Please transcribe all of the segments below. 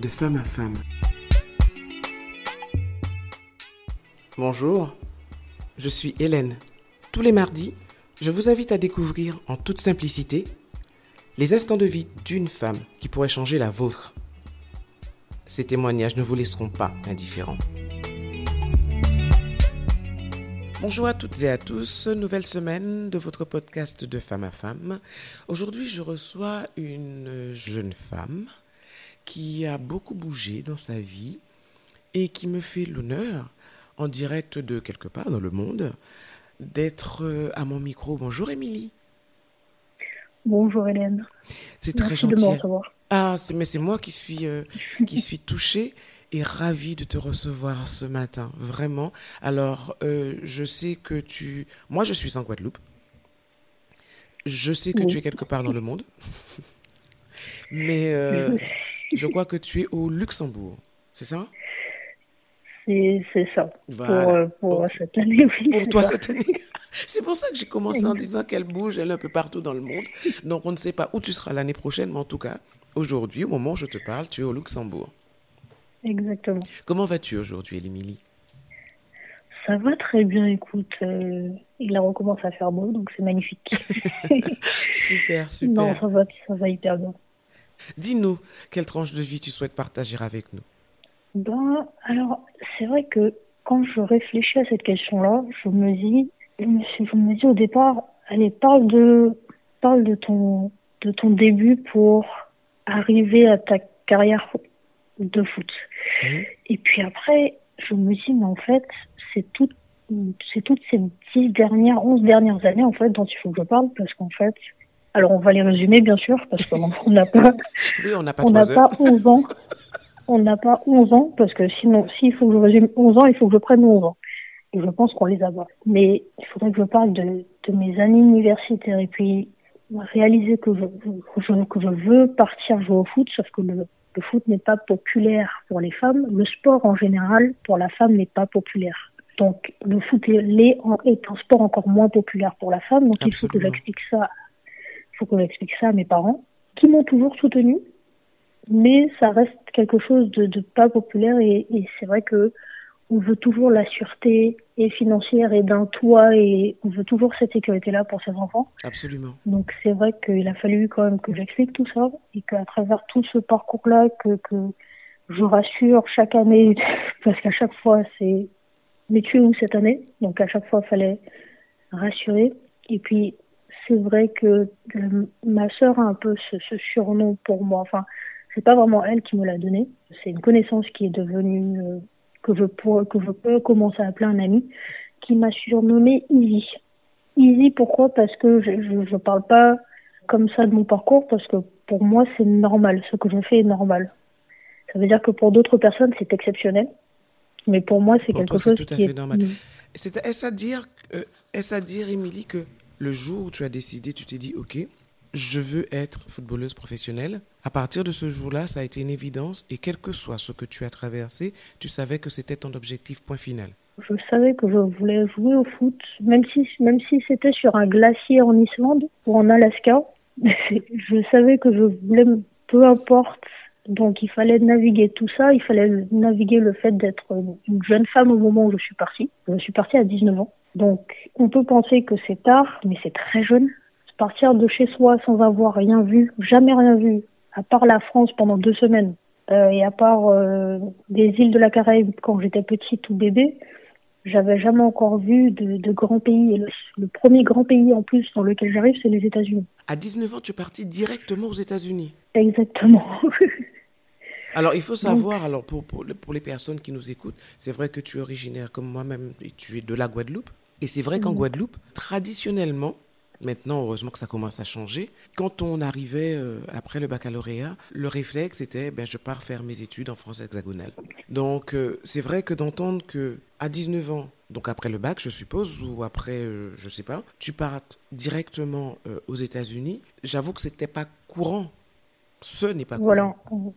de femme à femme. Bonjour, je suis Hélène. Tous les mardis, je vous invite à découvrir en toute simplicité les instants de vie d'une femme qui pourrait changer la vôtre. Ces témoignages ne vous laisseront pas indifférents. Bonjour à toutes et à tous, nouvelle semaine de votre podcast de femme à femme. Aujourd'hui, je reçois une jeune femme qui a beaucoup bougé dans sa vie et qui me fait l'honneur, en direct de quelque part dans le monde, d'être euh, à mon micro. Bonjour Émilie. Bonjour Hélène. C'est très de gentil. me recevoir. Ah, mais c'est moi qui suis, euh, qui suis touchée et ravie de te recevoir ce matin, vraiment. Alors, euh, je sais que tu... Moi, je suis en Guadeloupe. Je sais que Oui. tu es quelque part dans le monde. Mais euh, je crois que tu es au Luxembourg, c'est ça? C'est ça. Voilà. Pour, euh, pour cette année, oui. Pour toi ça. cette année. C'est pour ça que j'ai commencé en disant qu'elle bouge, elle est un peu partout dans le monde. Donc on ne sait pas où tu seras l'année prochaine, mais en tout cas, aujourd'hui, au moment où je te parle, tu es au Luxembourg. Exactement. Comment vas-tu aujourd'hui, Émilie? Ça va très bien, écoute. euh, il a recommence à faire beau, donc c'est magnifique. Super, super. non, ça va, ça va hyper bien. Dis-nous, quelle tranche de vie tu souhaites partager avec nous? Ben, alors, c'est vrai que quand je réfléchis à cette question-là, je me dis, je me, suis- je me dis au départ, allez, parle de, parle de ton, de ton début pour arriver à ta carrière de foot. Et puis après, je me dis, mais en fait, c'est tout, c'est toutes ces dix dernières, onze dernières années, en fait, dont il faut que je parle, parce qu'en fait, alors on va les résumer, bien sûr, parce qu'on on n'a pas, Oui, on n'a pas pas 11 ans. On n'a pas 11 ans, parce que sinon, s'il faut que je résume 11 ans, il faut que je prenne 11 ans. Et je pense qu'on les a pas. Mais il faudrait que je parle de, de mes années universitaires et puis réaliser que je, que je, que je veux partir jouer au foot, sauf que le, le foot n'est pas populaire pour les femmes. Le sport en général, pour la femme, n'est pas populaire. Donc, le foot est, un sport encore moins populaire pour la femme. Donc, il faut que j'explique ça, faut que j'explique ça à mes parents, qui m'ont toujours soutenue mais ça reste quelque chose de, de pas populaire et, et c'est vrai que on veut toujours la sûreté et financière et d'un toit et on veut toujours cette sécurité là pour ses enfants. Absolument. Donc c'est vrai qu'il a fallu quand même que j'explique tout ça et qu'à travers tout ce parcours là que, que je rassure chaque année parce qu'à chaque fois c'est mais tu es où cette année Donc à chaque fois il fallait rassurer et puis c'est vrai que euh, ma sœur a un peu ce, ce surnom pour moi. Enfin, c'est pas vraiment elle qui me l'a donné. C'est une connaissance qui est devenue euh, que je pourrais, que je peux commencer à appeler un ami, qui m'a surnommé Easy. Easy, pourquoi? Parce que je, je je parle pas comme ça de mon parcours, parce que pour moi c'est normal. Ce que je fais est normal. Ça veut dire que pour d'autres personnes c'est exceptionnel, mais pour moi c'est Pour quelque toi, chose tout à qui fait est normal. C'est- Est-ce à dire, euh, est-ce à dire, Émilie, que le jour où tu as décidé, tu t'es dit, OK, je veux être footballeuse professionnelle. À partir de ce jour-là, ça a été une évidence et quel que soit ce que tu as traversé, tu savais que c'était ton objectif point final. Je savais que je voulais jouer au foot, même si même si c'était sur un glacier en Islande ou en Alaska. je savais que je voulais, peu importe. Donc il fallait naviguer tout ça, il fallait naviguer le fait d'être une jeune femme au moment où je suis partie. Je suis partie à 19 ans. Donc on peut penser que c'est tard, mais c'est très jeune. Partir de chez soi sans avoir rien vu, jamais rien vu, à part la France pendant deux semaines, euh, et à part euh, des îles de la Caraïbe quand j'étais petite ou bébé, j'avais jamais encore vu de, de grands pays. Et le, le premier grand pays en plus dans lequel j'arrive, c'est les États-Unis. À 19 ans, tu es parti directement aux États-Unis. Exactement. Alors, il faut savoir, alors pour, pour, pour les personnes qui nous écoutent, c'est vrai que tu es originaire comme moi-même et tu es de la Guadeloupe. Et c'est vrai qu'en Guadeloupe, traditionnellement, maintenant, heureusement que ça commence à changer, quand on arrivait euh, après le baccalauréat, le réflexe était, ben, je pars faire mes études en France hexagonale. Donc, euh, c'est vrai que d'entendre que à 19 ans, donc après le bac, je suppose, ou après, euh, je sais pas, tu partes directement euh, aux États-Unis, j'avoue que c'était pas courant. Ce n'est pas voilà. courant.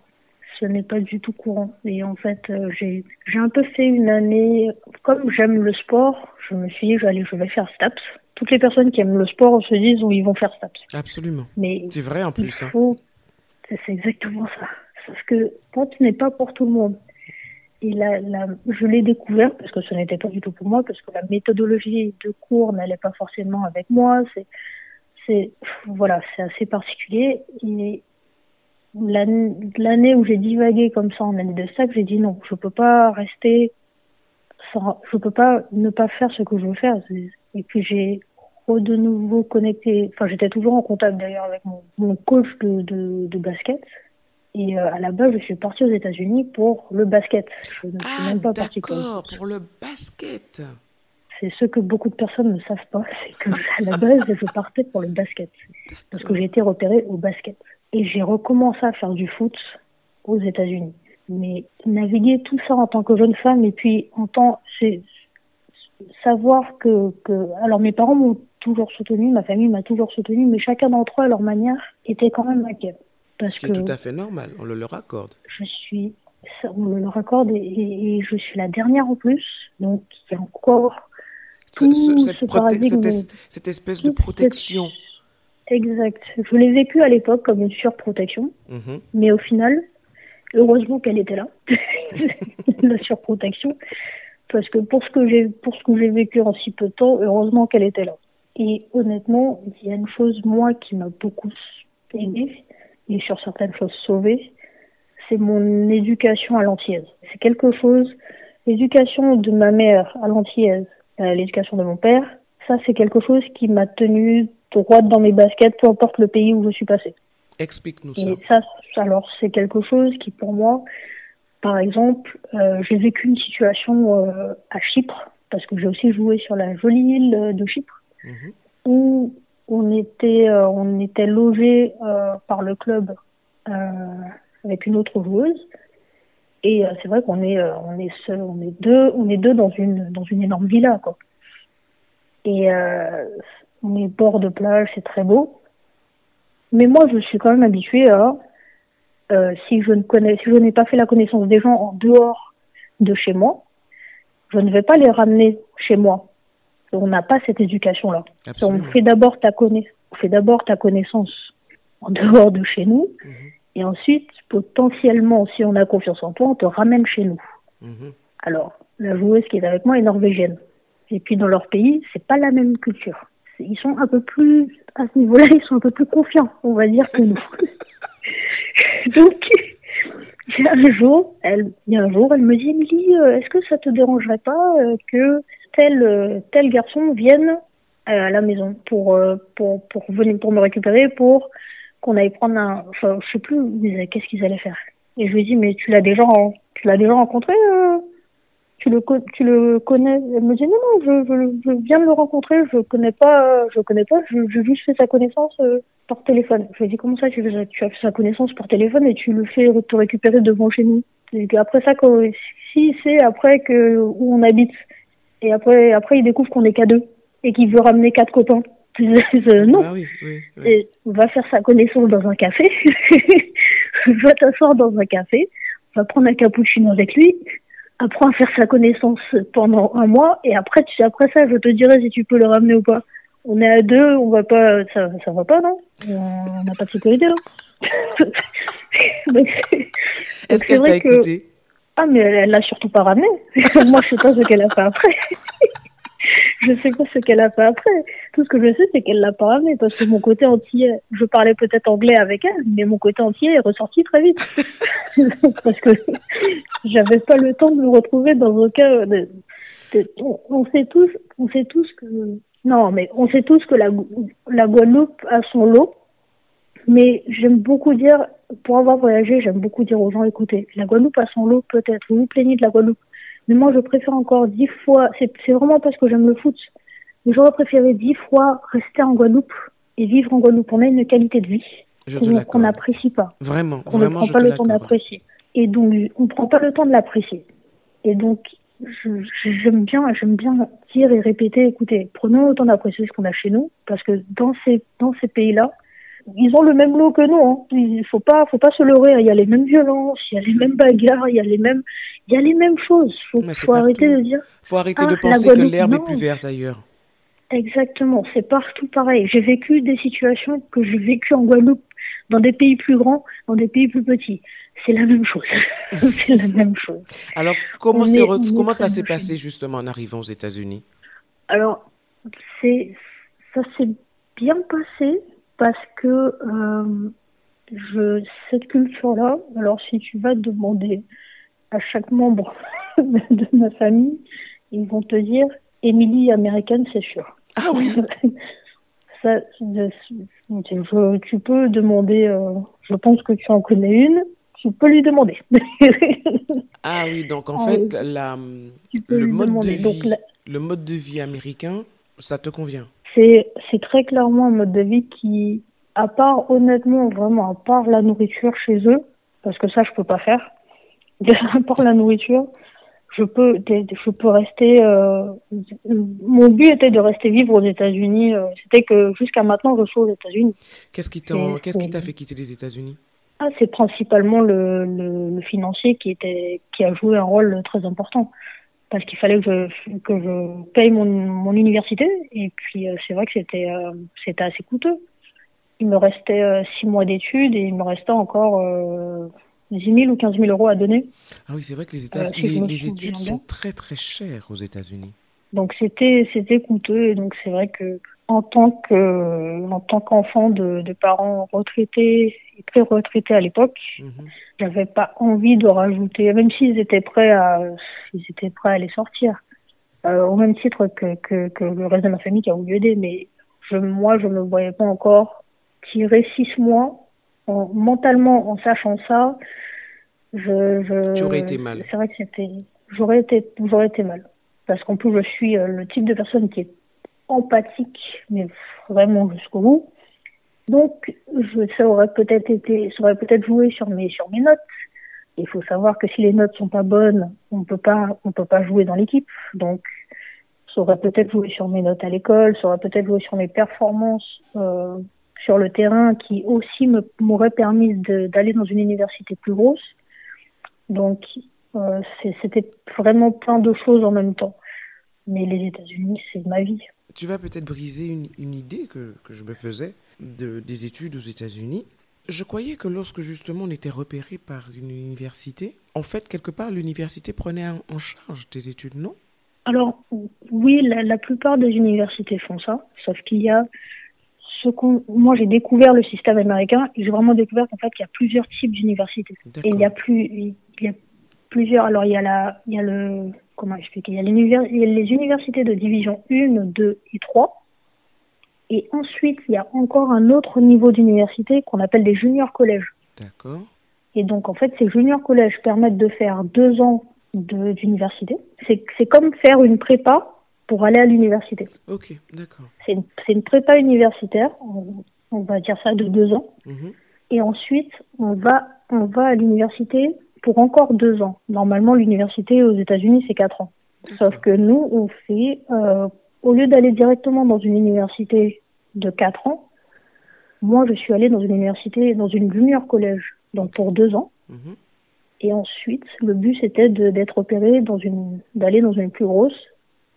Ce n'est pas du tout courant. Et en fait, j'ai un peu fait une année, comme j'aime le sport, je me suis dit, je vais faire STAPS. Toutes les personnes qui aiment le sport se disent, oui, ils vont faire STAPS. Absolument. Mais C'est vrai en plus. hein. faut, c'est c'est exactement ça. Sauf que ce n'est pas pour tout le monde. Et là, je l'ai découvert parce que ce n'était pas du tout pour moi, parce que la méthodologie de cours n'allait pas forcément avec moi. C'est, c'est, voilà, c'est assez particulier. Et l'année où j'ai divagué comme ça en année de sac, j'ai dit non, je peux pas rester je peux pas ne pas faire ce que je veux faire. Et puis j'ai de nouveau connecté, enfin j'étais toujours en contact d'ailleurs avec mon, mon coach de, de, de basket et euh, à la base, je suis partie aux États-Unis pour le basket. Je ne suis ah, même pas partie pour, pour le basket. C'est ce que beaucoup de personnes ne savent pas, c'est que à la base, je partais pour le basket. Parce que j'ai été repérée au basket. Et j'ai recommencé à faire du foot aux États-Unis. Mais naviguer tout ça en tant que jeune femme et puis en tant, c'est savoir que, que, alors mes parents m'ont toujours soutenu, ma famille m'a toujours soutenu, mais chacun d'entre eux à leur manière était quand même inquiet. Ce qui est tout à fait normal, on le leur accorde. Je suis, on le leur accorde et, je suis la dernière en plus, donc il y a encore cette, cette, espèce de protection. Exact. Je l'ai vécu à l'époque comme une surprotection, mhm. mais au final, heureusement qu'elle était là, la surprotection, parce que pour ce que j'ai pour ce que j'ai vécu en si peu de temps, heureusement qu'elle était là. Et honnêtement, il y a une chose moi qui m'a beaucoup aidé, et sur certaines choses sauvées, c'est mon éducation à l'antillaise. C'est quelque chose, l'éducation de ma mère à l'antillaise, euh, l'éducation de mon père, ça c'est quelque chose qui m'a tenu droite dans mes baskets, peu importe le pays où je suis passée. Explique-nous ça. ça. Alors c'est quelque chose qui pour moi, par exemple, euh, j'ai vécu une situation euh, à Chypre, parce que j'ai aussi joué sur la jolie île de Chypre, mhm. où on était, euh, on était logé par le club avec une autre joueuse. Et c'est vrai qu'on est, on est seul, on est deux, on est deux dans une, dans une énorme villa, quoi. Et on est bord de plage, c'est très beau. Mais moi, je suis quand même habituée à, si je ne connais, si je n'ai pas fait la connaissance des gens en dehors de chez moi, je ne vais pas les ramener chez moi on n'a pas cette éducation-là. On fait d'abord ta connaissance, on fait d'abord ta connaissance en dehors de chez nous, mhm. et ensuite potentiellement, si on a confiance en toi, on te ramène chez nous. Mhm. Alors, la joueuse qui est avec moi est norvégienne, et puis dans leur pays, c'est pas la même culture. Ils sont un peu plus à ce niveau-là, ils sont un peu plus confiants, on va dire que nous. Donc, il y a un jour, elle, un jour, elle me dit, Emily, euh, est-ce que ça te dérangerait pas euh, que tel tel garçon vienne euh, à la maison pour euh, pour pour venir pour me récupérer pour qu'on aille prendre un enfin je sais plus qu'est-ce qu'ils allaient faire? Et je lui dis mais tu l'as déjà tu l'as déjà rencontré euh, tu le tu le connais? Elle me dit non non je, je, viens de le rencontrer je connais pas je connais pas je j'ai juste fait sa connaissance par téléphone je lui dis comment ça tu, tu as fait sa connaissance par téléphone et tu le fais te récupérer devant chez nous et après ça quand, si c'est après que où on habite et après, après, il découvre qu'on est qu'à deux et qu'il veut ramener quatre copains. non. Ah oui, oui, Et va faire sa connaissance dans un café. va t'asseoir dans un café. On va prendre un cappuccino avec lui. Apprends à faire sa connaissance pendant un mois. Et après, tu, après ça, je te dirai si tu peux le ramener ou pas. On est à deux, on va pas, ça, ça va pas, non? On n'a pas de sécurité, là. Est-ce qu'elle t'a écouté? Ah, mais elle l'a surtout pas ramené. Moi, je sais pas ce qu'elle a fait après. je sais pas ce qu'elle a fait après. Tout ce que je sais, c'est qu'elle l'a pas ramené parce que mon côté entier, je parlais peut-être anglais avec elle, mais mon côté entier est ressorti très vite. parce que j'avais pas le temps de me retrouver dans un cas de, on, sait tous, on sait tous que, non, mais on sait tous que la, la Guadeloupe a son lot. Mais j'aime beaucoup dire, pour avoir voyagé, j'aime beaucoup dire aux gens, écoutez, la Guadeloupe a son lot peut-être, vous vous plaignez de la Guadeloupe, mais moi je préfère encore dix fois, c'est vraiment parce que j'aime le foot, mais j'aurais préféré dix fois rester en Guadeloupe et vivre en Guadeloupe. On a une qualité de vie qu'on n'apprécie pas. Vraiment, on vraiment, ne prend pas le temps d'apprécier. Et donc, on ne prend pas le temps de l'apprécier. Et donc, j'aime bien, j'aime bien dire et répéter, écoutez, prenons le temps d'apprécier ce qu'on a chez nous, parce que dans ces, dans ces pays-là, ils ont le même lot que nous. Hein. Il faut pas, faut pas se leurrer. Il y a les mêmes violences, il y a les mêmes bagarres, il y a les mêmes, il y a les mêmes choses. Faut, faut arrêter de dire. Faut arrêter de penser que l'herbe est plus verte ailleurs. Exactement, c'est partout pareil. J'ai vécu des situations que j'ai vécues en Guadeloupe dans des pays plus grands, dans des pays plus petits. C'est la même chose. c'est la même chose. Alors, comment, comment ça s'est passé justement en arrivant aux États-Unis? Alors, c'est ça s'est bien passé parce que euh, je, cette culture-là, alors si tu vas demander à chaque membre de ma famille, ils vont te dire Émilie américaine, c'est sûr. Ah oui Ça, je, tu peux demander, euh, je pense que tu en connais une, tu peux lui demander. ah oui, donc en fait, la, le, mode de vie, le mode de vie américain, ça te convient? C'est très clairement un mode de vie qui, à part honnêtement, vraiment, à part la nourriture chez eux, parce que ça, je peux pas faire, à part la nourriture, je peux, je peux rester. Euh, mon but était de rester vivre aux États-Unis. Euh, c'était que jusqu'à maintenant, je suis aux États-Unis. Qu'est-ce qui t'a, qu'est-ce qui t'a fait quitter les États-Unis? ah, c'est principalement le, le, financier qui était, qui a joué un rôle très important. Parce qu'il fallait que je, que je paye mon, mon université. Et puis, euh, c'est vrai que c'était, c'était assez coûteux. Il me restait six mois d'études et il me restait encore 10 000 ou 15 000 euros à donner. Ah oui, c'est vrai que les, États euh, les, études sont très très chères aux États-Unis. Donc c'était c'était coûteux et donc c'est vrai que en tant que en tant qu'enfant de, de, parents retraités et très retraités à l'époque, mhm. j'avais pas envie de rajouter, même s'ils étaient prêts à ils étaient prêts à les sortir, euh, au même titre que, que, que le reste de ma famille qui a voulu aider, mais je, moi je me voyais pas encore tirer six mois mentalement, en sachant ça, je, je tu aurais été mal. C'est vrai que c'était, j'aurais été, j'aurais été mal, parce qu'en plus je suis euh, le type de personne qui est empathique, mais vraiment jusqu'au bout. Donc, je, ça aurait peut-être été, ça aurait peut-être joué sur mes, sur mes notes. Il faut savoir que si les notes sont pas bonnes, on peut pas, on peut pas jouer dans l'équipe. Donc, ça aurait peut-être joué sur mes notes à l'école, ça aurait peut-être joué sur mes performances euh, sur le terrain qui aussi m'aurait permis d'aller dans une université plus grosse. Donc, euh, c'était vraiment plein de choses en même temps. Mais les États-Unis, c'est ma vie. Tu vas peut-être briser une, une idée que, que, je me faisais de, des études aux États-Unis. Je croyais que lorsque justement on était repéré par une université, en fait, quelque part, l'université prenait en charge tes études, non? Alors, oui, la, la, plupart des universités font ça, sauf qu'il y a moi j'ai découvert le système américain et j'ai vraiment découvert qu'en fait il y a plusieurs types d'universités. Et il y a plus il y a plusieurs alors il y a la il y a le comment expliquer? Il y a, il y a les universités de division 1 2 et 3 et ensuite il y a encore un autre niveau d'université qu'on appelle des juniors collèges d'accord et donc en fait ces juniors collèges permettent de faire deux ans d'université c'est c'est comme faire une prépa pour aller à l'université. Ok, d'accord. C'est une, une, prépa universitaire, on, va dire ça de deux ans. Mhm. Et ensuite, on va, on va à l'université pour encore deux ans. Normalement, l'université aux États-Unis, c'est quatre ans. Sauf que nous, on fait, euh, au lieu d'aller directement dans une université de quatre ans, moi, je suis allée dans une université, dans une junior collège, donc pour deux ans. Mhm. Et ensuite, le but, c'était d'être opéré dans une, d'aller dans une plus grosse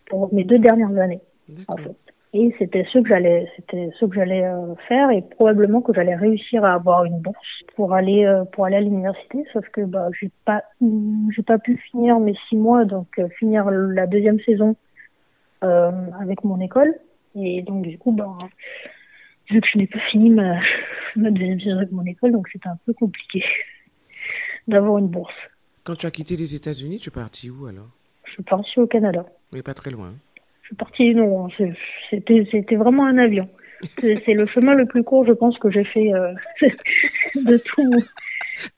pour mes deux dernières années, en fait. Et c'était ce que j'allais, c'était ce que j'allais euh, faire et probablement que j'allais réussir à avoir une bourse pour aller euh, pour aller à l'université. Sauf que bah j'ai pas j'ai pas pu finir mes six mois, donc euh, finir la deuxième saison avec mon école. Et donc du coup bah vu que je n'ai pas fini ma, ma deuxième saison avec mon école, donc c'était un peu compliqué d'avoir une bourse. Quand tu as quitté les États-Unis, tu es parti où alors? Je suis parti au Canada. Mais pas très loin. Je suis partie, non, c'était, c'était vraiment un avion. C'est, le chemin le plus court, je pense, que j'ai fait euh, de tout,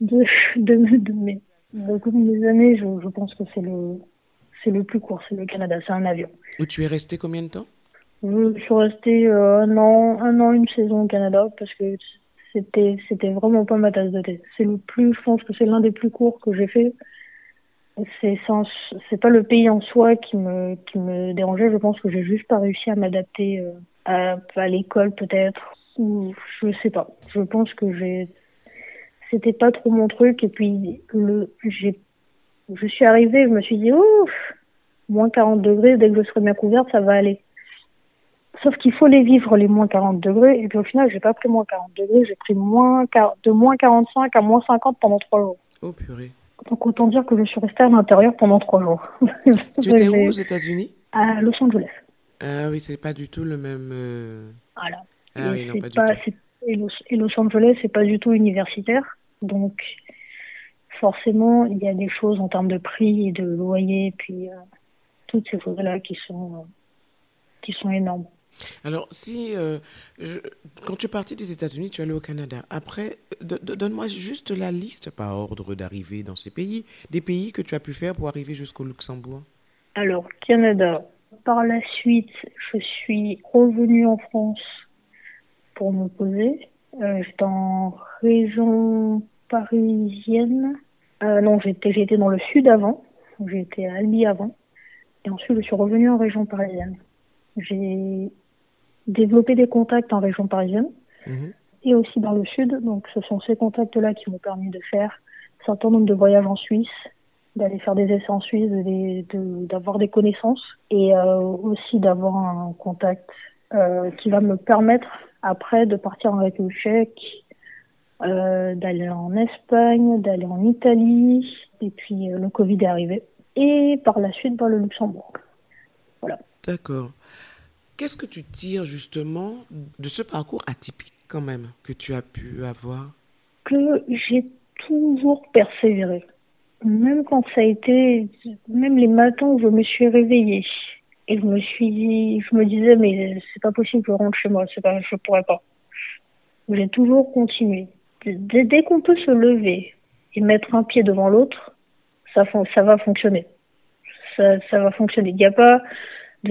de, de, de, mes, de années. Je, je, pense que c'est le, c'est le plus court, c'est le Canada, c'est un avion. Où tu es resté combien de temps? Je, suis resté euh, un an, un an, une saison au Canada parce que c'était, c'était vraiment pas ma tasse de thé. C'est le plus, je pense que c'est l'un des plus courts que j'ai fait c'est c'est pas le pays en soi qui me qui me dérangeait je pense que j'ai juste pas réussi à m'adapter euh, à, l'école peut-être ou je sais pas je pense que j'ai c'était pas trop mon truc et puis le j'ai je suis arrivée je me suis dit ouf moins 40 degrés dès que je serai bien couverte ça va aller Sauf qu'il faut les vivre les moins 40 degrés. Et puis au final, j'ai pas pris moins 40 degrés, j'ai pris moins, de moins 45 à moins 50 pendant trois jours. Oh purée. Donc autant dire que je suis restée à l'intérieur pendant trois jours. tu étais où aux États-Unis? À Los Angeles. Ah oui, c'est pas du tout le même. Voilà. Ah oui, non, pas, du tout. Et Los, et Los Angeles, c'est pas du tout universitaire. Donc forcément, il y a des choses en termes de prix, de loyer, puis euh, toutes ces choses-là qui sont, euh, qui sont énormes. Alors, si euh, quand tu es parti des États-Unis, tu es allé au Canada. Après, donne-moi juste la liste par ordre d'arrivée dans ces pays, des pays que tu as pu faire pour arriver jusqu'au Luxembourg. Alors, Canada. Par la suite, je suis revenue en France pour me poser. Euh, j'étais en région parisienne. Euh, non, j'étais, j'étais dans le sud avant. J'étais à Albi avant. Et ensuite, je suis revenue en région parisienne. J'ai développé des contacts en région parisienne mhm. et aussi dans le sud. Donc, ce sont ces contacts-là qui m'ont permis de faire un certain nombre de voyages en Suisse, d'aller faire des essais en Suisse, d'avoir des connaissances et euh, aussi d'avoir un contact euh, qui va me permettre après de partir avec le chèque, euh, d'aller en Espagne, d'aller en Italie, et puis le Covid est arrivé, et par la suite par le Luxembourg. Voilà. D'accord. Qu'est-ce que tu tires justement de ce parcours atypique quand même que tu as pu avoir? Que j'ai toujours persévéré. Même quand ça a été, même les matins où je me suis réveillée et je me suis, je me disais mais c'est pas possible que je rentre chez moi, c'est pas, je pourrais pas. J'ai toujours continué. Dès, dès qu'on peut se lever et mettre un pied devant l'autre, ça, ça va fonctionner. Ça, ça va fonctionner. Il n'y a pas,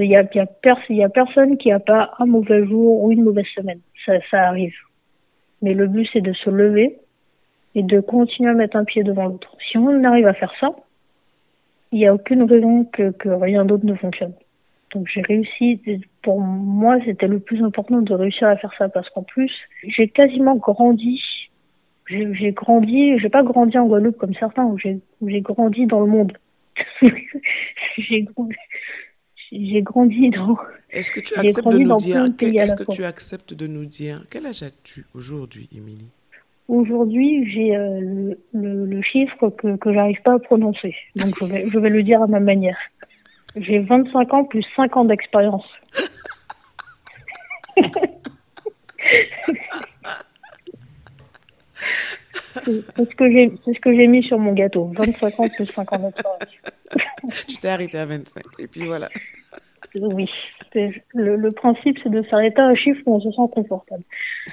il y a, y, a personne qui n'a pas un mauvais jour ou une mauvaise semaine. Ça, arrive. Mais le but, c'est de se lever et de continuer à mettre un pied devant l'autre. Si on arrive à faire ça, il n'y a aucune raison que, rien d'autre ne fonctionne. Donc j'ai réussi, pour moi c'était le plus important de réussir à faire ça parce qu'en plus j'ai quasiment grandi, j'ai grandi, j'ai pas grandi en Guadeloupe comme certains j'ai grandi dans le monde. j'ai j'ai grandi dans. Est-ce que tu acceptes de nous dire Est-ce que tu acceptes de nous dire quel âge as-tu aujourd'hui, Émilie? Aujourd'hui, j'ai euh, le, le, chiffre que que j'arrive pas à prononcer, donc je vais je vais le dire à ma manière. J'ai 25 ans plus 5 ans d'expérience. c'est ce que j'ai c'est ce que j'ai mis sur mon gâteau. 25 ans plus 5 ans d'expérience. tu t'es arrêté à 25 et puis voilà. Oui, le, le, principe c'est de s'arrêter à un chiffre où on se sent confortable.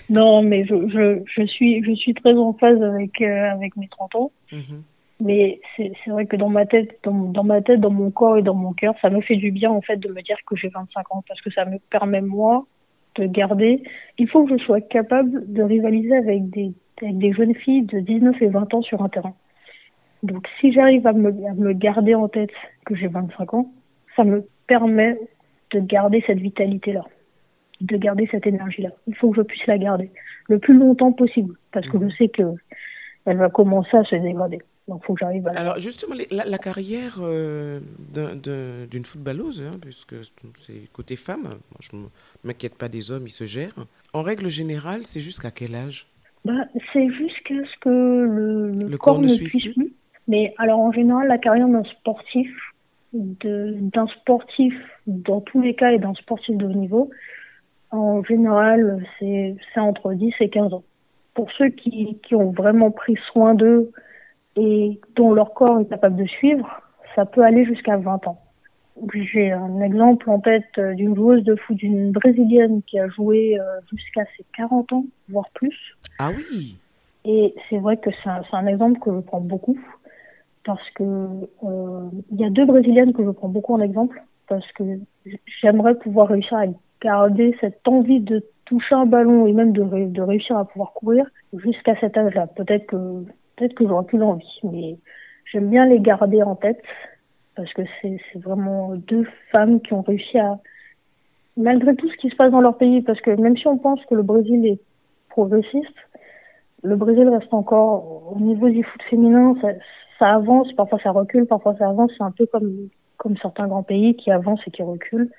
Non, mais je, je, je suis, je suis très en phase avec, euh, avec mes 30 ans. Mhm. Mais c'est vrai que dans ma tête, dans, dans, ma tête, dans mon corps et dans mon cœur, ça me fait du bien en fait de me dire que j'ai 25 ans parce que ça me permet moi de garder. Il faut que je sois capable de rivaliser avec des, avec des jeunes filles de 19 et 20 ans sur un terrain. Donc si j'arrive à me, à me garder en tête que j'ai 25 ans, ça me permet de garder cette vitalité-là, de garder cette énergie-là. Il faut que je puisse la garder le plus longtemps possible, parce que je mhm. sais que elle va commencer à se dégrader. Donc, il faut que j'arrive à... Alors, justement, la, la carrière euh, d'une footballeuse, hein, puisque c'est côté femme, moi, je ne m'inquiète pas des hommes, ils se gèrent. En règle générale, c'est jusqu'à quel âge? Bah, C'est jusqu'à ce que le, le, corps, ne suive plus. Mais alors, en général, la carrière d'un sportif, d'un sportif, dans tous les cas, et d'un sportif de haut niveau, en général, c'est entre 10 et 15 ans. Pour ceux qui, qui ont vraiment pris soin d'eux et dont leur corps est capable de suivre, ça peut aller jusqu'à 20 ans. J'ai un exemple en tête d'une joueuse de foot, d'une brésilienne qui a joué euh, jusqu'à ses 40 ans, voire plus. Ah oui Et c'est vrai que c'est un, un, exemple que je prends beaucoup parce que euh, il y a deux brésiliennes que je prends beaucoup en exemple parce que j'aimerais pouvoir réussir à garder cette envie de toucher un ballon et même de, réussir à pouvoir courir jusqu'à cet âge-là. Peut-être que peut-être que j'aurais plus l'envie, mais j'aime bien les garder en tête parce que c'est vraiment deux femmes qui ont réussi à malgré tout ce qui se passe dans leur pays parce que même si on pense que le Brésil est progressiste, le Brésil reste encore au niveau du foot féminin, ça avance, parfois ça recule, parfois ça avance. C'est un peu comme, comme certains grands pays qui avancent et qui reculent.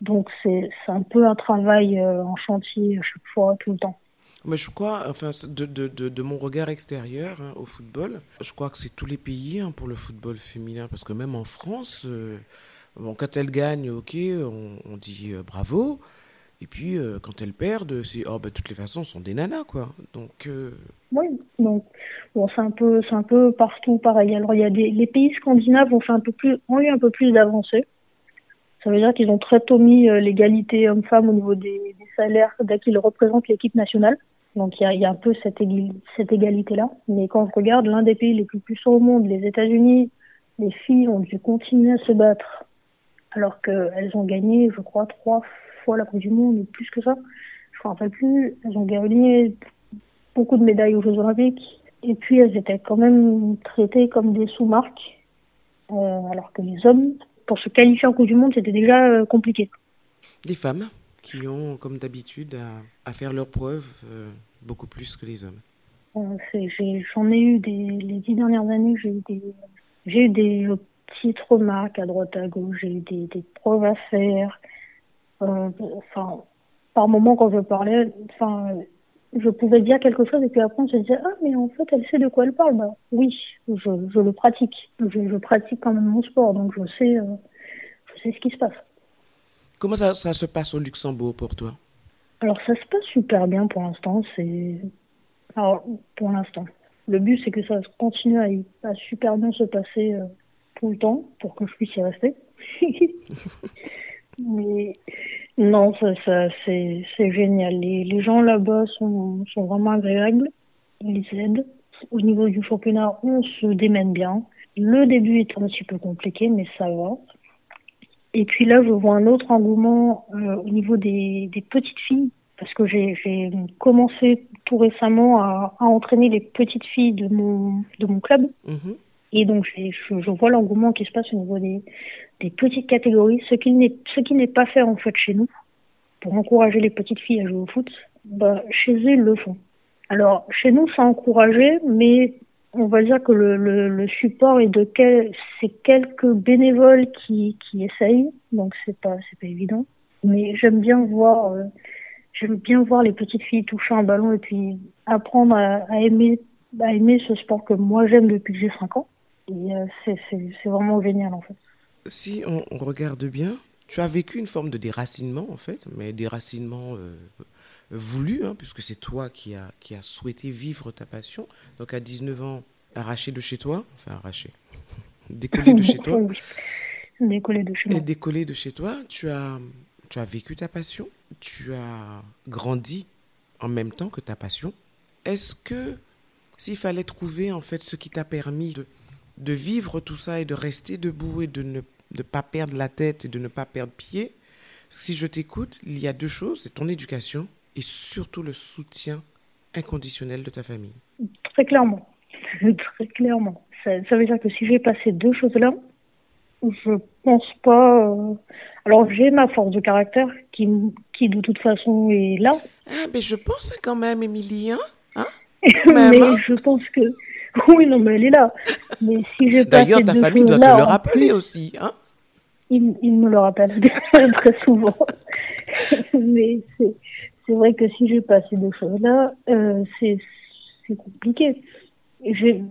Donc c'est un peu un travail en chantier à chaque fois, tout le temps. Mais je crois, enfin, de, de, de, mon regard extérieur hein, au football, je crois que c'est tous les pays hein, pour le football féminin, parce que même en France, bon, quand elles gagnent, ok, on, on dit bravo, et puis, euh, quand elles perdent, c'est oh, bah, toutes les façons, sont des nanas, quoi. Donc. Euh, oui, donc bon, c'est un peu, un peu partout pareil. Alors, il y a les pays scandinaves ont fait un peu plus, ont eu un peu plus d'avancées. Ça veut dire qu'ils ont très tôt mis euh, l'égalité homme-femme au niveau des, salaires dès qu'ils représentent l'équipe nationale. Donc il y a, y a, un peu cette, cette égalité-là. Mais quand je regarde l'un des pays les plus puissants au monde, les États-Unis, les filles ont dû continuer à se battre alors qu'elles ont gagné, je crois, trois fois la Coupe du Monde, ou plus que ça. Je ne me rappelle plus. Elles ont gagné beaucoup de médailles aux Jeux Olympiques. Et puis elles étaient quand même traitées comme des sous-marques. Euh, alors que les hommes, pour se qualifier en Coupe du Monde, c'était déjà euh, compliqué. Des femmes qui ont, comme d'habitude, à, faire leurs preuves euh, beaucoup plus que les hommes. J'en ai, eu des, les dix dernières années, j'ai eu des, j'ai eu des petites remarques à droite à gauche, j'ai eu des, des preuves à faire, euh, enfin, par moment quand je parlais, enfin, je pouvais dire quelque chose et puis après on se disait ah mais en fait elle sait de quoi elle parle. Bah, oui, je, je le pratique. Je, je, pratique quand même mon sport donc je sais, euh, je sais ce qui se passe. Comment ça, ça se passe au Luxembourg pour toi? Alors ça se passe super bien pour l'instant. C'est alors pour l'instant. Le but c'est que ça continue à, à, super bien se passer euh, tout le temps pour que je puisse y rester. Mais non, ça, ça c'est, c'est génial. Les, les gens là-bas sont, sont vraiment agréables. Ils aident. Au niveau du championnat, on se démène bien. Le début est un petit peu compliqué, mais ça va. Et puis là, je vois un autre engouement euh, au niveau des, des petites filles, parce que j'ai, j'ai commencé tout récemment à, à, entraîner les petites filles de mon, de mon club. Mm-hmm. Et donc, je, je vois l'engouement qui se passe au niveau des, des petites catégories, ce qui n'est ce qui n'est pas fait en fait chez nous pour encourager les petites filles à jouer au foot. Bah, chez eux, ils le font. Alors, chez nous, c'est encouragé, mais on va dire que le, le, le support est de quel, c'est quelques bénévoles qui, qui essayent, donc c'est pas c'est pas évident. Mais j'aime bien voir euh, j'aime bien voir les petites filles toucher un ballon et puis apprendre à, à aimer à aimer ce sport que moi j'aime depuis que j'ai 5 ans. Et euh, c'est, c'est, c'est vraiment génial en fait si on, regarde bien, tu as vécu une forme de déracinement, en fait, mais déracinement euh, voulu, hein, puisque c'est toi qui as qui a souhaité vivre ta passion. Donc à 19 ans, arraché de chez toi, enfin arraché, décollé de chez toi. décollé de chez moi. Et décollé de chez toi, tu as, tu as vécu ta passion, tu as grandi en même temps que ta passion. Est-ce que s'il fallait trouver en fait ce qui t'a permis de, de vivre tout ça et de rester debout et de ne de ne pas perdre la tête et de ne pas perdre pied, si je t'écoute, il y a deux choses, c'est ton éducation et surtout le soutien inconditionnel de ta famille. Très clairement, très clairement. Ça, veut dire que si j'ai passé deux choses-là, je pense pas. Euh, alors j'ai ma force de caractère qui, qui de toute façon est là. Ah, mais je pense quand même, Émilie, hein, hein mais hein? je pense que oui, non, mais elle est là. Mais si j'ai D'ailleurs, ta famille doit te le rappeler aussi, hein il, me le rappelle très souvent. Mais c'est vrai que si j'ai passé deux choses-là, euh, c'est compliqué. J'ai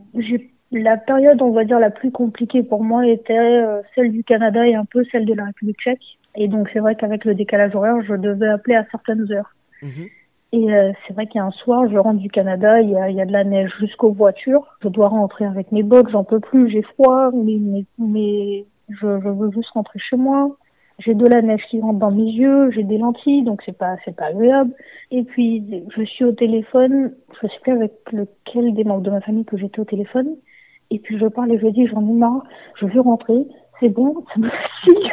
la période, on va dire, la plus compliquée pour moi était euh, celle du Canada et un peu celle de la République tchèque. Et donc, c'est vrai qu'avec le décalage horaire, je devais appeler à certaines heures. Mhm. Et euh, c'est vrai qu'il y a un soir, je rentre du Canada, il y a, il y a de la neige jusqu'aux voitures. Je dois rentrer avec mes bottes, j'en peux plus, j'ai froid, mais, mais, je, je, veux juste rentrer chez moi. J'ai de la neige qui rentre dans mes yeux, j'ai des lentilles, donc c'est pas c'est pas agréable. Et puis je suis au téléphone, je sais plus avec lequel des membres de ma famille que j'étais au téléphone. Et puis je parle et je dis j'en ai marre, je veux rentrer, c'est bon, ça me fatigue,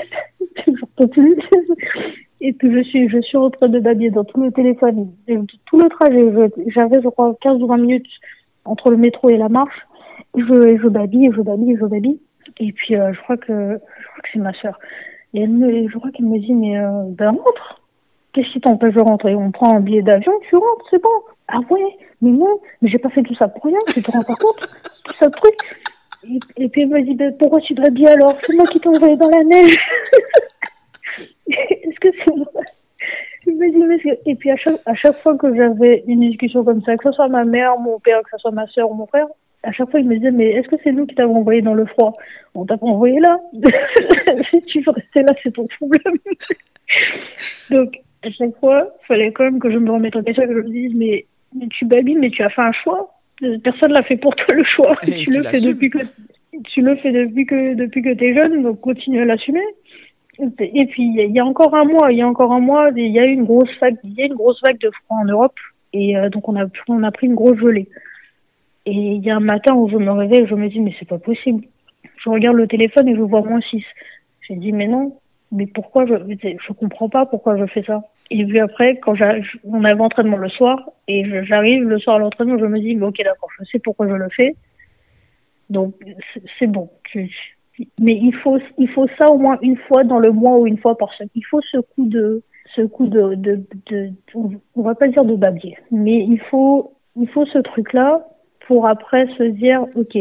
j'en peux plus. Et puis je suis je suis en train de babiller dans tout le téléphone, tout le trajet. J'avais je crois 15 ou 20 minutes entre le métro et la marche. Je, je babille, je babille, je babille. Et puis, euh, je crois que, je crois que c'est ma sœur. Et elle me, je crois qu'elle me dit, mais euh, ben rentre. Qu'est-ce qui t'empêche de rentrer? On prend un billet d'avion, tu rentres, c'est bon. Ah ouais, mais non, mais j'ai pas fait tout ça pour rien, tu te rends pas compte Tout ça truc. Et, puis elle me dit, ben, pourquoi tu bien alors? C'est moi qui t'ai envoyé dans la neige. Est-ce que me dis, mais et puis à chaque, à chaque fois que j'avais une discussion comme ça, que ce soit ma mère, mon père, que ce soit ma soeur ou mon frère, à chaque fois, il me disait, mais est-ce que c'est nous qui t'avons envoyé dans le froid? On t'a pas envoyé là. si tu veux rester là, c'est ton problème. Donc, à chaque fois, il fallait quand même que je me remette en question et que je me dise, mais, mais tu babines, mais tu as fait un choix. Personne l'a fait pour toi le choix. tu, le fais depuis que tu le fais depuis que depuis que t'es jeune, donc continue à l'assumer. Et puis il y a encore un mois, il y a encore un mois, il y a eu une grosse vague, il y a une grosse vague de froid en Europe, et euh, donc on a on a pris une grosse gelée. Et il y a un matin où je me réveille, je me dis mais c'est pas possible. Je regarde le téléphone et je vois moins 6. J'ai dit mais non, mais pourquoi je je comprends pas pourquoi je fais ça. Et puis après quand on avait entraînement le soir et j'arrive le soir à l'entraînement, je me dis mais ok d'accord, je sais pourquoi je le fais. Donc c'est bon. Mais il faut il faut ça au moins une fois dans le mois ou une fois par semaine. Il faut ce coup de ce coup de, de, de, on va pas dire de babier, mais il faut il faut ce truc là pour après se dire, ok,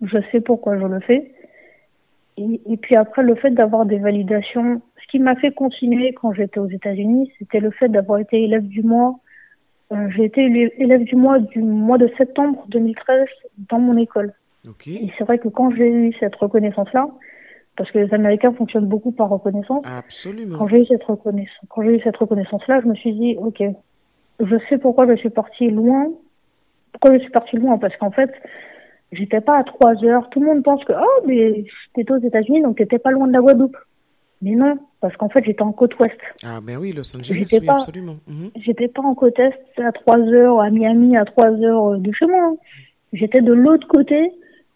je sais pourquoi je le fais. Et, puis après, le fait d'avoir des validations, ce qui m'a fait continuer quand j'étais aux États-Unis, c'était le fait d'avoir été élève du mois. Euh, j'ai été élève du mois du mois de septembre 2013 dans mon école. Et c'est vrai que quand j'ai eu cette reconnaissance-là, parce que les Américains fonctionnent beaucoup par reconnaissance. Absolument. Quand j'ai eu cette reconnaissance, quand j'ai eu cette reconnaissance-là, je me suis dit, ok, je sais pourquoi je suis partie loin pourquoi je suis partie loin? Parce qu'en fait, j'étais pas à trois heures. Tout le monde pense que, oh, mais t'étais aux États-Unis, donc t'étais pas loin de la Guadeloupe. Mais non, parce qu'en fait, j'étais en côte ouest. Ah, ben oui, Los Angeles, oui, pas, absolument. Mhm. J'étais pas en côte est à trois heures, à Miami, à trois heures de chez moi. J'étais de l'autre côté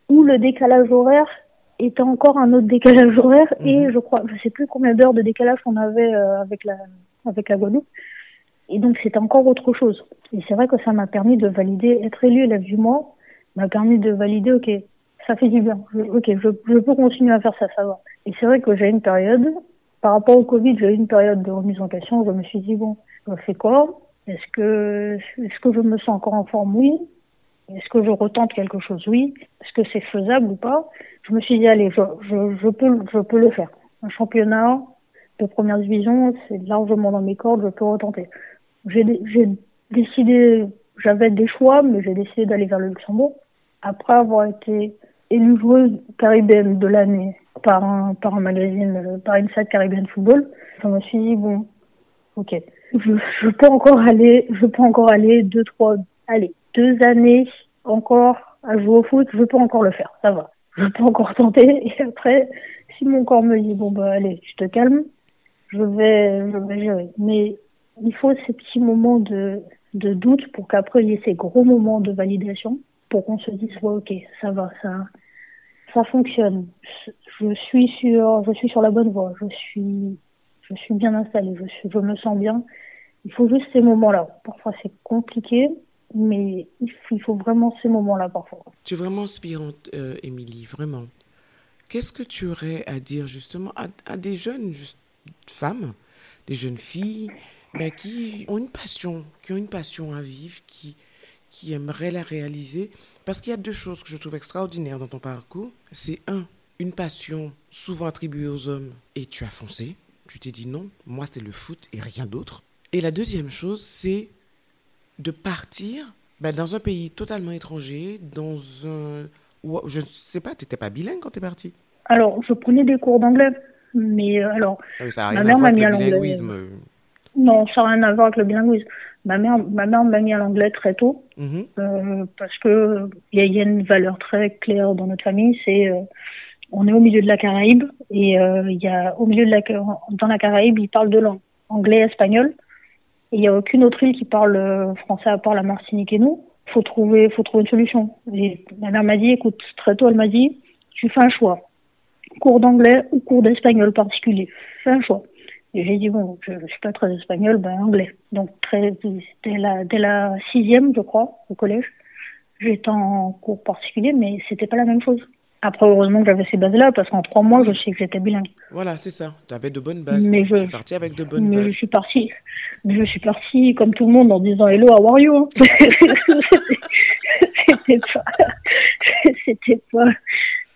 où le décalage horaire était encore un autre décalage horaire et mhm. je crois, je sais plus combien d'heures de décalage on avait euh, avec la avec la Guadeloupe. Et donc c'était encore autre chose. Et c'est vrai que ça m'a permis de valider, être élu élève du mois, m'a permis de valider, ok, ça fait du bien, ok, je, je, peux continuer à faire ça, ça va. Et c'est vrai que j'ai une période, par rapport au Covid, j'ai eu une période de remise en question je me suis dit, bon, je fais quoi? Est-ce que, est-ce que je me sens encore en forme? Oui. Est-ce que je retente quelque chose? Oui. Est-ce que c'est faisable ou pas? Je me suis dit, allez, je, je, je, peux, je peux le faire. Un championnat de première division, c'est largement dans mes cordes, je peux retenter j'ai décidé, j'avais des choix, mais j'ai décidé d'aller vers le Luxembourg. Après avoir été élue joueuse caribéenne de l'année par un, par un magazine, euh, par Inside Caribbean Football, je me suis dit, bon, ok, je, je peux encore aller, je peux encore aller deux, trois, allez, deux années encore à jouer au foot, je peux encore le faire, ça va. Je peux encore tenter, et après, si mon corps me dit, bon, bah, allez, je te calme, je vais, je vais gérer. Mais il faut ces petits moments de, doute pour qu'après il y ait ces gros moments de validation pour qu'on se dise ouais, ok ça va ça ça fonctionne. Je suis sur je suis sur la bonne voie. Je suis je suis bien installée je je me sens bien. Il faut juste ces moments là parfois c'est compliqué mais il faut, vraiment ces moments là parfois. Tu es vraiment inspirante euh, Émilie vraiment. Qu'est-ce que tu aurais à dire justement à, des jeunes femmes des jeunes filles ben, qui ont une passion, qui ont une passion à vivre, qui, qui aimeraient la réaliser. Parce qu'il y a deux choses que je trouve extraordinaires dans ton parcours. C'est un, une passion souvent attribuée aux hommes et tu as foncé. Tu t'es dit non, moi c'est le foot et rien d'autre. Et la deuxième chose, c'est de partir ben, dans un pays totalement étranger, dans un... Je ne sais pas, tu n'étais pas bilingue quand tu es parti Alors, je prenais des cours d'anglais, mais euh, alors... Ah ça ma mère m'a mis à l'anglais. Non, ça n'a rien à voir avec le bilinguisme. Ma mère, ma mère m'a mis à l'anglais très tôt mhm. euh, parce que il y, a une valeur très claire dans notre famille, c'est euh, on est au milieu de la Caraïbe et euh, il y a au milieu de la dans la Caraïbe, ils parlent deux langues, anglais, et espagnol. Et il y a aucune autre île qui parle euh, français à part la Martinique et nous. Faut trouver, faut trouver une solution. Et ma mère m'a dit, écoute, très tôt, elle m'a dit, tu fais un choix, cours d'anglais ou cours d'espagnol particulier. Fais un choix. Et j'ai dit, bon, je ne suis pas très espagnol, ben anglais. Donc, très, dès, la, dès la sixième, je crois, au collège, j'étais en cours particulier, mais c'était pas la même chose. Après, heureusement que j'avais ces bases-là, parce qu'en trois mois, je sais que j'étais bilingue. Voilà, c'est ça. Tu avais de bonnes bases. Mais je, suis partie avec de bonnes mais bases. Je suis partie, je suis partie comme tout le monde en disant Hello, how are you? Hein. c'était pas, c'était pas,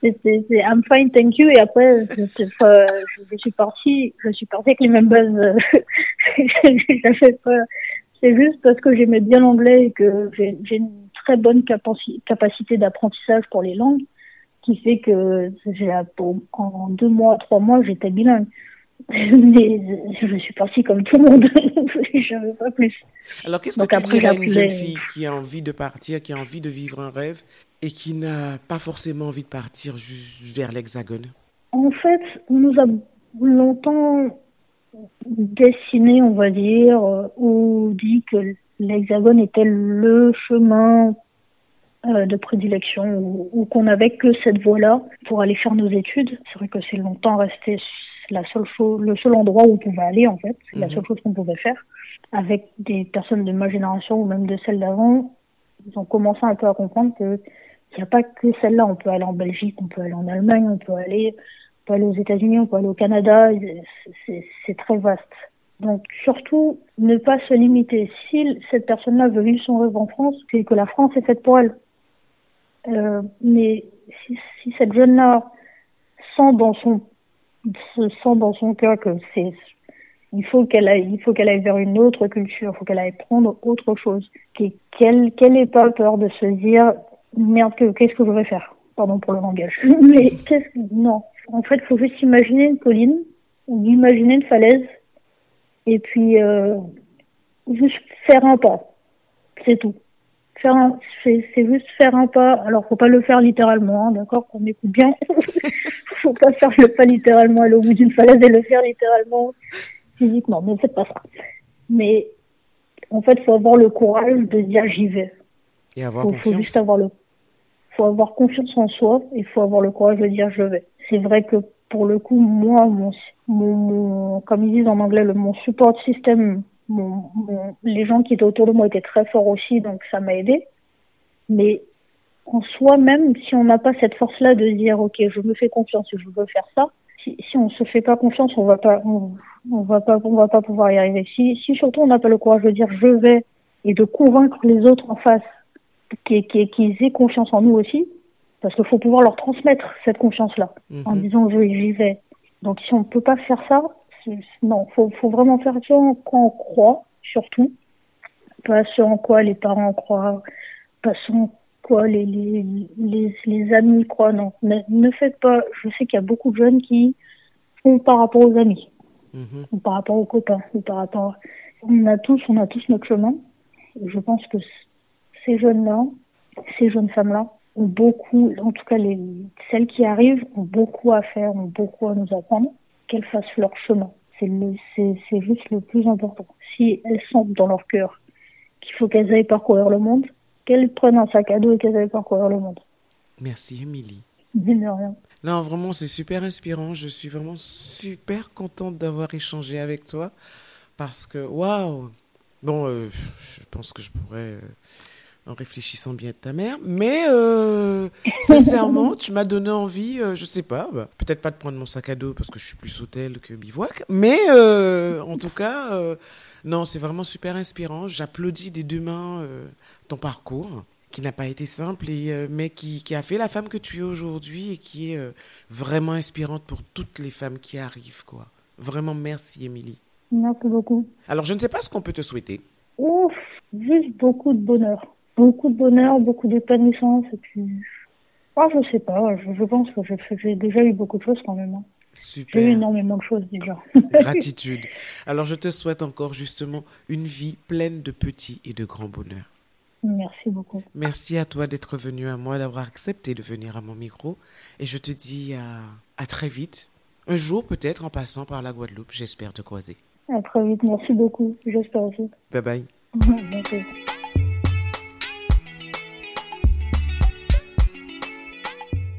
c'est I'm fine, thank you. Et après, je, suis partie, je suis partie avec les mêmes bases. C'est juste parce que j'aimais bien l'anglais et que j'ai une très bonne capacité d'apprentissage pour les langues qui fait que en deux mois, trois mois, j'étais bilingue. Mais je suis partie comme tout le monde. je veux pas plus. Alors, qu'est-ce que tu dirais à une jeune fille qui a envie de partir, qui a envie de vivre un rêve et qui n'a pas forcément envie de partir vers l'Hexagone? En fait, on nous a longtemps dessiné, on va dire, ou dit que l'Hexagone était le chemin euh, de prédilection ou, qu'on n'avait que cette voie-là pour aller faire nos études. C'est vrai que c'est longtemps resté la seule chose, le seul endroit où on pouvait aller en fait, la mhm. seule chose qu'on pouvait faire. Avec des personnes de ma génération ou même de celle d'avant, ils ont commencé un peu à comprendre que il n'y a pas que celle-là. On peut aller en Belgique, on peut aller en Allemagne, on peut aller, on peut aller aux États-Unis, on peut aller au Canada. C'est très vaste. Donc surtout, ne pas se limiter. Si cette personne-là veut vivre son rêve en France, c'est que la France est faite pour elle. Euh, mais si, si cette jeune-là sent dans son sent dans son cœur que c'est il faut qu'elle aille il faut qu'elle aille vers une autre culture, il faut qu'elle aille prendre autre chose, qu'elle qu'elle n'ait pas peur de se dire merde qu'est-ce que je vais faire? Pardon pour le langage. Mais qu'est-ce non. En fait il faut juste imaginer une colline ou imaginer une falaise et puis euh, juste faire un pas. C'est tout faire c'est, juste faire un pas. Alors, faut pas le faire littéralement, hein, d'accord Qu'on écoute bien. faut pas faire le pas littéralement aller au bout d'une falaise et le faire littéralement physiquement. Ne faites pas ça. Mais en fait, faut avoir le courage de dire j'y vais. Et avoir faut, confiance. Faut juste avoir le, faut avoir confiance en soi. Il faut avoir le courage de dire je vais. C'est vrai que pour le coup, moi, mon, mon, comme ils disent en anglais, le, mon support système les gens qui étaient autour de moi étaient très forts aussi, donc ça m'a aidé. Mais en soi, même si on n'a pas cette force-là de dire, ok, je me fais confiance et je veux faire ça, si, si on se fait pas confiance, on va pas, on, va pas, on va pas pouvoir y arriver. Si, si surtout on n'a pas le courage de dire je vais et de convaincre les autres en face qu'ils aient confiance en nous aussi, parce qu'il faut pouvoir leur transmettre cette confiance-là en mhm. disant j'y vais. Donc si on ne peut pas faire ça, non, faut, faut vraiment faire ce en quoi on croit, surtout. Pas ce en quoi les parents croient, pas ce en quoi les, les, les, les amis croient, non. Ne, faites pas, je sais qu'il y a beaucoup de jeunes qui font par rapport aux amis, mhm. ou par rapport aux copains, ou par rapport, on a tous, on a tous notre chemin. Je pense que ces jeunes-là, ces jeunes femmes-là, ont beaucoup, en tout cas les, celles qui arrivent, ont beaucoup à faire, ont beaucoup à nous apprendre qu'elles fassent leur chemin. C'est juste le plus important. Si elles sentent dans leur cœur qu'il faut qu'elles aillent parcourir le monde, qu'elles prennent un sac à dos et qu'elles aillent parcourir le monde. Merci, Émilie. De rien. Non, vraiment, c'est super inspirant. Je suis vraiment super contente d'avoir échangé avec toi parce que, waouh! Bon, euh, je pense que je pourrais. Euh, en réfléchissant bien de ta mère. Mais euh, sincèrement, tu m'as donné envie, euh, je sais pas, bah, peut-être pas de prendre mon sac à dos parce que je suis plus hôtel que bivouac, mais euh, en tout cas, non, c'est vraiment super inspirant. J'applaudis des deux mains ton parcours qui n'a pas été simple, et, mais qui, qui, a fait la femme que tu es aujourd'hui et qui est vraiment inspirante pour toutes les femmes qui arrivent. quoi. Vraiment, merci, Émilie. Merci beaucoup. Alors, je ne sais pas ce qu'on peut te souhaiter. Ouf, juste beaucoup de bonheur beaucoup de bonheur, beaucoup d'épanouissance et puis ah, je sais pas, je, pense que j'ai déjà eu beaucoup de choses quand même. Hein. Super. J'ai eu énormément de choses déjà. Gratitude. Alors je te souhaite encore justement une vie pleine de petits et de grands bonheurs. Merci beaucoup. Merci à toi d'être venu à moi, d'avoir accepté de venir à mon micro. Et je te dis à, à très vite. Un jour peut-être en passant par la Guadeloupe, j'espère te croiser. À très vite, merci beaucoup. J'espère aussi. Bye bye. Merci.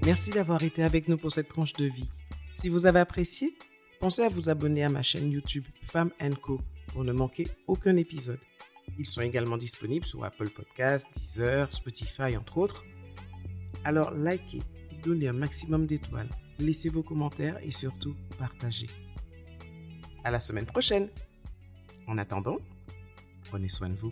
Merci d'avoir été avec nous pour cette tranche de vie. Si vous avez apprécié, pensez à vous abonner à ma chaîne YouTube Femme Co pour ne manquer aucun épisode. Ils sont également disponibles sur Apple Podcasts, Deezer, Spotify, entre autres. Alors likez, donnez un maximum d'étoiles, laissez vos commentaires et surtout partagez. À la semaine prochaine. En attendant, prenez soin de vous.